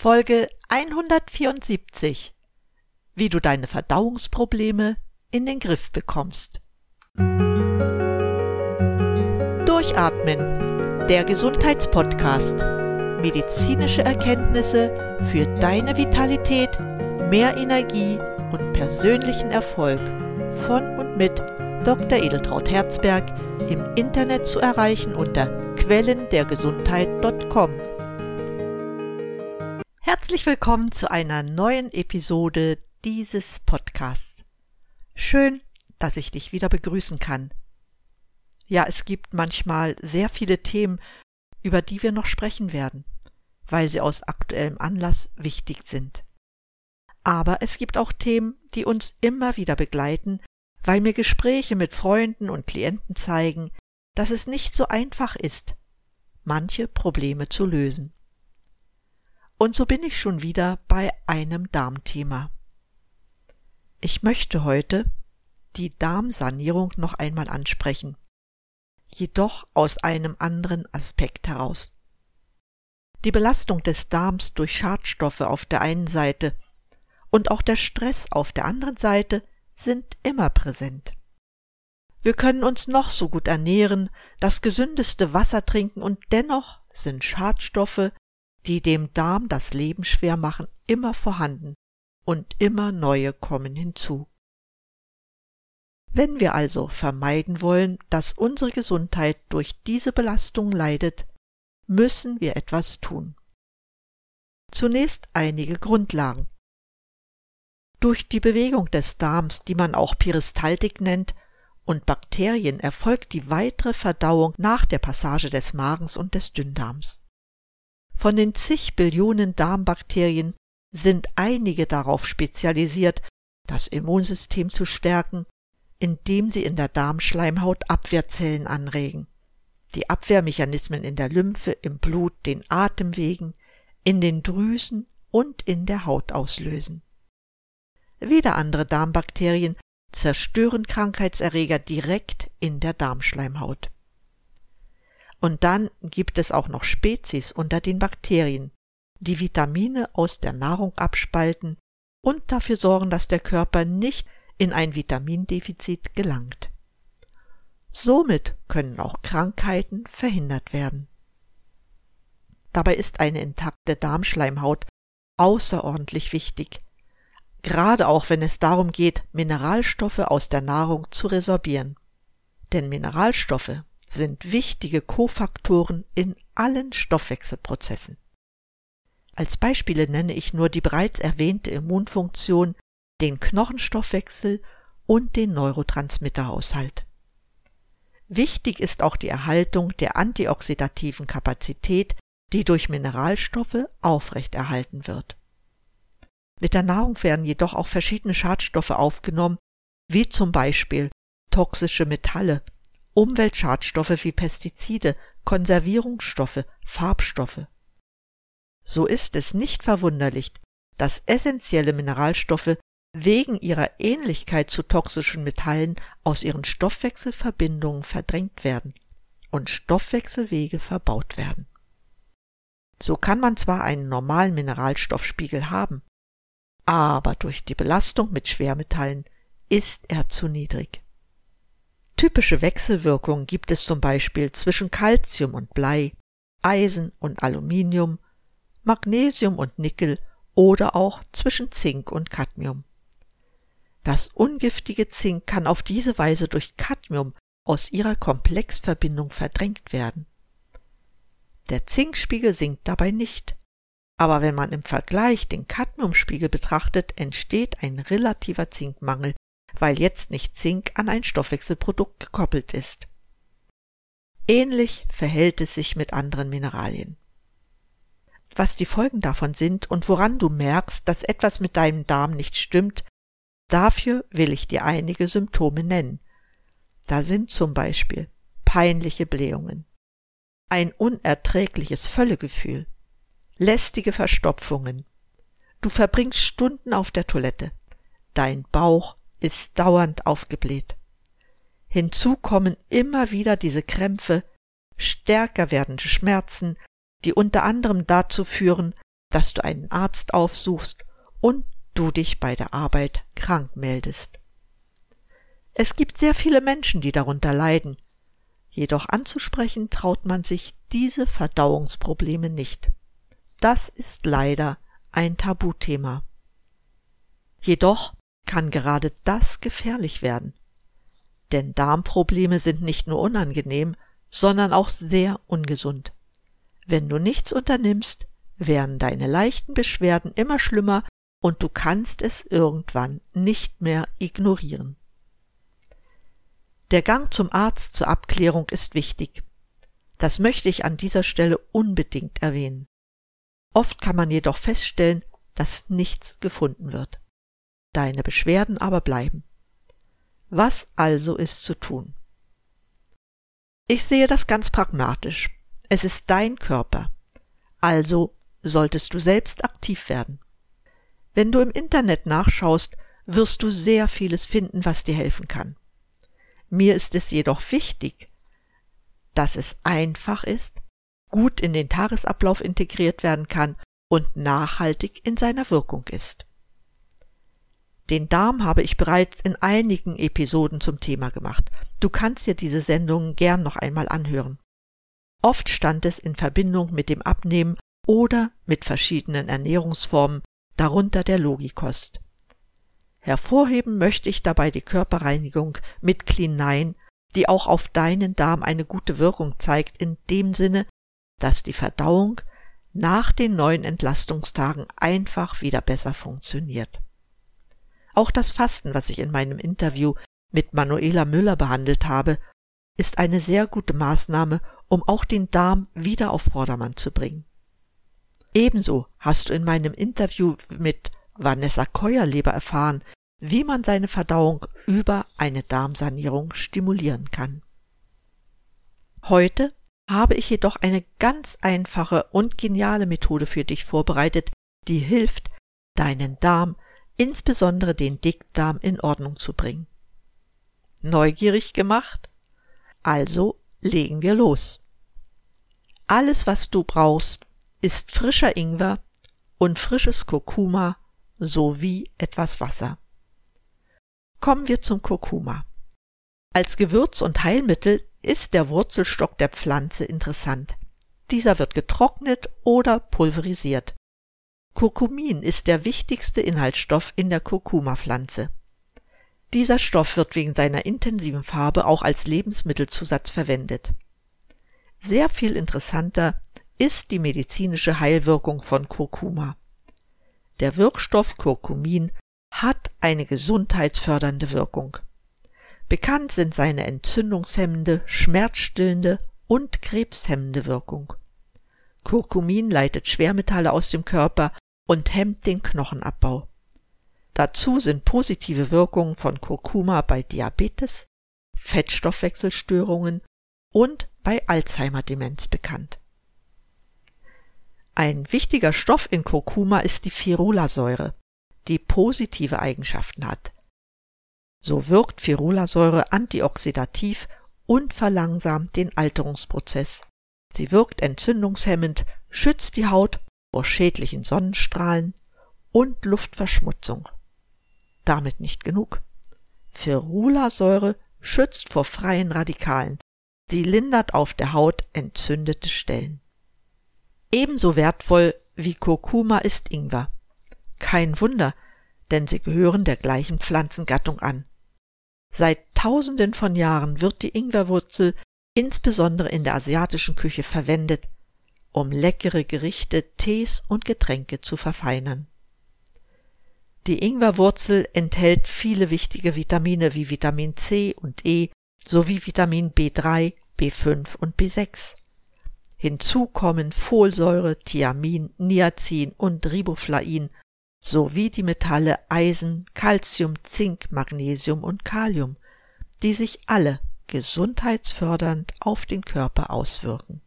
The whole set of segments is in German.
Folge 174 Wie du deine Verdauungsprobleme in den Griff bekommst. Durchatmen, der Gesundheitspodcast. Medizinische Erkenntnisse für deine Vitalität, mehr Energie und persönlichen Erfolg von und mit Dr. Edeltraut Herzberg im Internet zu erreichen unter quellendergesundheit.com. Herzlich willkommen zu einer neuen Episode dieses Podcasts. Schön, dass ich dich wieder begrüßen kann. Ja, es gibt manchmal sehr viele Themen, über die wir noch sprechen werden, weil sie aus aktuellem Anlass wichtig sind. Aber es gibt auch Themen, die uns immer wieder begleiten, weil mir Gespräche mit Freunden und Klienten zeigen, dass es nicht so einfach ist, manche Probleme zu lösen. Und so bin ich schon wieder bei einem Darmthema. Ich möchte heute die Darmsanierung noch einmal ansprechen, jedoch aus einem anderen Aspekt heraus. Die Belastung des Darms durch Schadstoffe auf der einen Seite und auch der Stress auf der anderen Seite sind immer präsent. Wir können uns noch so gut ernähren, das gesündeste Wasser trinken und dennoch sind Schadstoffe die dem Darm das Leben schwer machen, immer vorhanden und immer neue kommen hinzu. Wenn wir also vermeiden wollen, dass unsere Gesundheit durch diese Belastung leidet, müssen wir etwas tun. Zunächst einige Grundlagen. Durch die Bewegung des Darms, die man auch Peristaltik nennt, und Bakterien erfolgt die weitere Verdauung nach der Passage des Magens und des Dünndarms. Von den zig Billionen Darmbakterien sind einige darauf spezialisiert, das Immunsystem zu stärken, indem sie in der Darmschleimhaut Abwehrzellen anregen, die Abwehrmechanismen in der Lymphe, im Blut, den Atemwegen, in den Drüsen und in der Haut auslösen. Wieder andere Darmbakterien zerstören Krankheitserreger direkt in der Darmschleimhaut. Und dann gibt es auch noch Spezies unter den Bakterien, die Vitamine aus der Nahrung abspalten und dafür sorgen, dass der Körper nicht in ein Vitamindefizit gelangt. Somit können auch Krankheiten verhindert werden. Dabei ist eine intakte Darmschleimhaut außerordentlich wichtig, gerade auch wenn es darum geht, Mineralstoffe aus der Nahrung zu resorbieren. Denn Mineralstoffe sind wichtige Kofaktoren in allen Stoffwechselprozessen. Als Beispiele nenne ich nur die bereits erwähnte Immunfunktion, den Knochenstoffwechsel und den Neurotransmitterhaushalt. Wichtig ist auch die Erhaltung der antioxidativen Kapazität, die durch Mineralstoffe aufrechterhalten wird. Mit der Nahrung werden jedoch auch verschiedene Schadstoffe aufgenommen, wie zum Beispiel toxische Metalle, Umweltschadstoffe wie Pestizide, Konservierungsstoffe, Farbstoffe. So ist es nicht verwunderlich, dass essentielle Mineralstoffe wegen ihrer Ähnlichkeit zu toxischen Metallen aus ihren Stoffwechselverbindungen verdrängt werden und Stoffwechselwege verbaut werden. So kann man zwar einen normalen Mineralstoffspiegel haben, aber durch die Belastung mit Schwermetallen ist er zu niedrig. Typische Wechselwirkungen gibt es zum Beispiel zwischen Calcium und Blei, Eisen und Aluminium, Magnesium und Nickel oder auch zwischen Zink und Cadmium. Das ungiftige Zink kann auf diese Weise durch Cadmium aus ihrer Komplexverbindung verdrängt werden. Der Zinkspiegel sinkt dabei nicht, aber wenn man im Vergleich den Cadmiumspiegel betrachtet, entsteht ein relativer Zinkmangel weil jetzt nicht Zink an ein Stoffwechselprodukt gekoppelt ist. Ähnlich verhält es sich mit anderen Mineralien. Was die Folgen davon sind und woran du merkst, dass etwas mit deinem Darm nicht stimmt, dafür will ich dir einige Symptome nennen. Da sind zum Beispiel peinliche Blähungen, ein unerträgliches Völlegefühl, lästige Verstopfungen, du verbringst Stunden auf der Toilette, dein Bauch ist dauernd aufgebläht. Hinzu kommen immer wieder diese Krämpfe, stärker werdende Schmerzen, die unter anderem dazu führen, dass du einen Arzt aufsuchst und du dich bei der Arbeit krank meldest. Es gibt sehr viele Menschen, die darunter leiden, jedoch anzusprechen traut man sich diese Verdauungsprobleme nicht. Das ist leider ein Tabuthema. Jedoch kann gerade das gefährlich werden. Denn Darmprobleme sind nicht nur unangenehm, sondern auch sehr ungesund. Wenn du nichts unternimmst, werden deine leichten Beschwerden immer schlimmer und du kannst es irgendwann nicht mehr ignorieren. Der Gang zum Arzt zur Abklärung ist wichtig. Das möchte ich an dieser Stelle unbedingt erwähnen. Oft kann man jedoch feststellen, dass nichts gefunden wird. Deine Beschwerden aber bleiben. Was also ist zu tun? Ich sehe das ganz pragmatisch. Es ist dein Körper. Also solltest du selbst aktiv werden. Wenn du im Internet nachschaust, wirst du sehr vieles finden, was dir helfen kann. Mir ist es jedoch wichtig, dass es einfach ist, gut in den Tagesablauf integriert werden kann und nachhaltig in seiner Wirkung ist. Den Darm habe ich bereits in einigen Episoden zum Thema gemacht. Du kannst dir diese Sendungen gern noch einmal anhören. Oft stand es in Verbindung mit dem Abnehmen oder mit verschiedenen Ernährungsformen, darunter der Logikost. Hervorheben möchte ich dabei die Körperreinigung mit Clean 9, die auch auf deinen Darm eine gute Wirkung zeigt, in dem Sinne, dass die Verdauung nach den neuen Entlastungstagen einfach wieder besser funktioniert. Auch das Fasten, was ich in meinem Interview mit Manuela Müller behandelt habe, ist eine sehr gute Maßnahme, um auch den Darm wieder auf Vordermann zu bringen. Ebenso hast du in meinem Interview mit Vanessa Keuerleber erfahren, wie man seine Verdauung über eine Darmsanierung stimulieren kann. Heute habe ich jedoch eine ganz einfache und geniale Methode für dich vorbereitet, die hilft, deinen Darm, insbesondere den Dickdarm, in Ordnung zu bringen. Neugierig gemacht? Also legen wir los. Alles, was du brauchst, ist frischer Ingwer und frisches Kurkuma sowie etwas Wasser. Kommen wir zum Kurkuma. Als Gewürz und Heilmittel ist der Wurzelstock der Pflanze interessant. Dieser wird getrocknet oder pulverisiert. Kurkumin ist der wichtigste Inhaltsstoff in der Kurkuma-Pflanze. Dieser Stoff wird wegen seiner intensiven Farbe auch als Lebensmittelzusatz verwendet. Sehr viel interessanter ist die medizinische Heilwirkung von Kurkuma. Der Wirkstoff Kurkumin hat eine gesundheitsfördernde Wirkung. Bekannt sind seine entzündungshemmende, schmerzstillende und krebshemmende Wirkung. Kurkumin leitet Schwermetalle aus dem Körper und hemmt den Knochenabbau. Dazu sind positive Wirkungen von Kurkuma bei Diabetes, Fettstoffwechselstörungen und bei Alzheimer-Demenz bekannt. Ein wichtiger Stoff in Kurkuma ist die Ferulasäure, die positive Eigenschaften hat. So wirkt Ferulasäure antioxidativ und verlangsamt den Alterungsprozess. Sie wirkt entzündungshemmend, schützt die Haut vor schädlichen Sonnenstrahlen und Luftverschmutzung. Damit nicht genug. Ferulasäure schützt vor freien Radikalen. Sie lindert auf der Haut entzündete Stellen. Ebenso wertvoll wie Kurkuma ist Ingwer. Kein Wunder, denn sie gehören der gleichen Pflanzengattung an. Seit tausenden von Jahren wird die Ingwerwurzel insbesondere in der asiatischen Küche verwendet, um leckere Gerichte, Tees und Getränke zu verfeinern. Die Ingwerwurzel enthält viele wichtige Vitamine wie Vitamin C und E sowie Vitamin B3, B5 und B6. Hinzu kommen Folsäure, Thiamin, Niacin und Riboflain sowie die Metalle Eisen, Calcium, Zink, Magnesium und Kalium, die sich alle gesundheitsfördernd auf den Körper auswirken.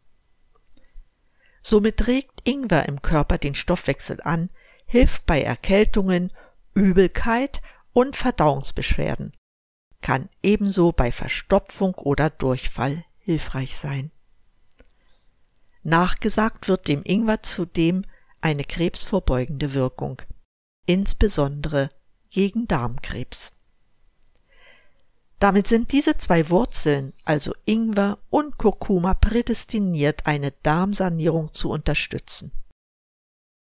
Somit regt Ingwer im Körper den Stoffwechsel an, hilft bei Erkältungen, Übelkeit und Verdauungsbeschwerden, kann ebenso bei Verstopfung oder Durchfall hilfreich sein. Nachgesagt wird dem Ingwer zudem eine krebsvorbeugende Wirkung, insbesondere gegen Darmkrebs. Damit sind diese zwei Wurzeln, also Ingwer und Kurkuma, prädestiniert, eine Darmsanierung zu unterstützen.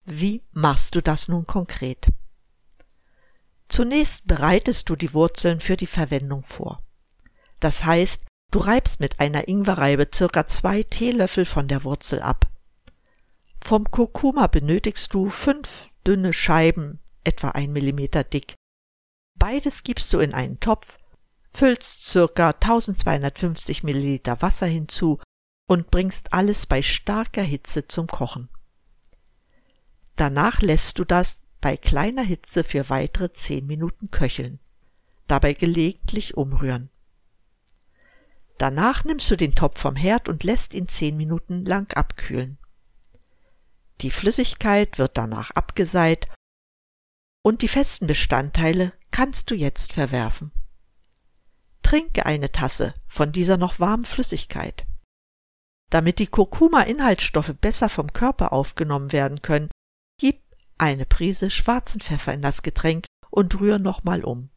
Wie machst du das nun konkret? Zunächst bereitest du die Wurzeln für die Verwendung vor. Das heißt, du reibst mit einer Ingwerreibe circa zwei Teelöffel von der Wurzel ab. Vom Kurkuma benötigst du fünf dünne Scheiben, etwa ein Millimeter dick. Beides gibst du in einen Topf füllst circa 1250 Milliliter Wasser hinzu und bringst alles bei starker Hitze zum Kochen. Danach lässt du das bei kleiner Hitze für weitere 10 Minuten köcheln, dabei gelegentlich umrühren. Danach nimmst du den Topf vom Herd und lässt ihn 10 Minuten lang abkühlen. Die Flüssigkeit wird danach abgeseit und die festen Bestandteile kannst du jetzt verwerfen. Trinke eine Tasse von dieser noch warmen Flüssigkeit. Damit die Kurkuma-Inhaltsstoffe besser vom Körper aufgenommen werden können, gib eine Prise schwarzen Pfeffer in das Getränk und rühr nochmal um.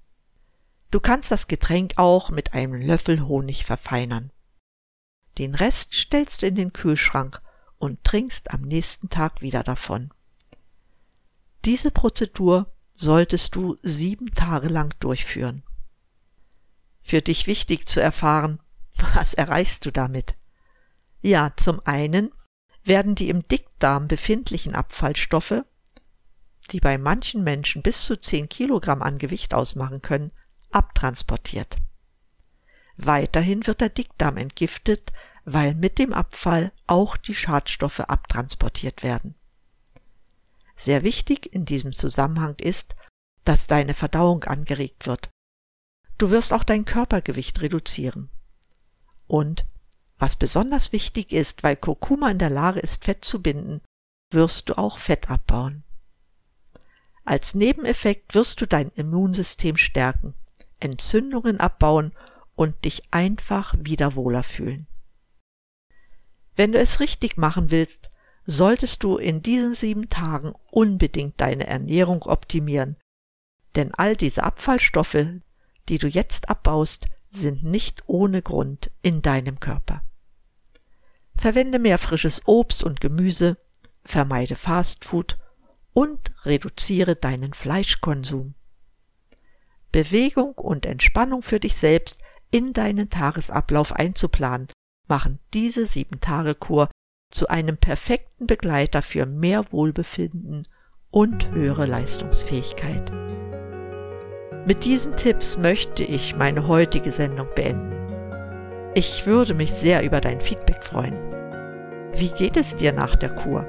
Du kannst das Getränk auch mit einem Löffel Honig verfeinern. Den Rest stellst du in den Kühlschrank und trinkst am nächsten Tag wieder davon. Diese Prozedur solltest du sieben Tage lang durchführen für dich wichtig zu erfahren, was erreichst du damit? Ja, zum einen werden die im Dickdarm befindlichen Abfallstoffe, die bei manchen Menschen bis zu 10 Kilogramm an Gewicht ausmachen können, abtransportiert. Weiterhin wird der Dickdarm entgiftet, weil mit dem Abfall auch die Schadstoffe abtransportiert werden. Sehr wichtig in diesem Zusammenhang ist, dass deine Verdauung angeregt wird. Du wirst auch dein Körpergewicht reduzieren. Und, was besonders wichtig ist, weil Kurkuma in der Lage ist, Fett zu binden, wirst du auch Fett abbauen. Als Nebeneffekt wirst du dein Immunsystem stärken, Entzündungen abbauen und dich einfach wieder wohler fühlen. Wenn du es richtig machen willst, solltest du in diesen sieben Tagen unbedingt deine Ernährung optimieren, denn all diese Abfallstoffe, die du jetzt abbaust, sind nicht ohne Grund in deinem Körper. Verwende mehr frisches Obst und Gemüse, vermeide Fastfood und reduziere deinen Fleischkonsum. Bewegung und Entspannung für dich selbst in deinen Tagesablauf einzuplanen, machen diese sieben Tage Kur zu einem perfekten Begleiter für mehr Wohlbefinden und höhere Leistungsfähigkeit. Mit diesen Tipps möchte ich meine heutige Sendung beenden. Ich würde mich sehr über dein Feedback freuen. Wie geht es dir nach der Kur?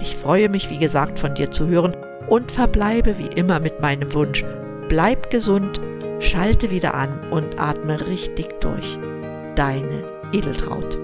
Ich freue mich, wie gesagt, von dir zu hören und verbleibe wie immer mit meinem Wunsch. Bleib gesund, schalte wieder an und atme richtig durch. Deine Edeltraut.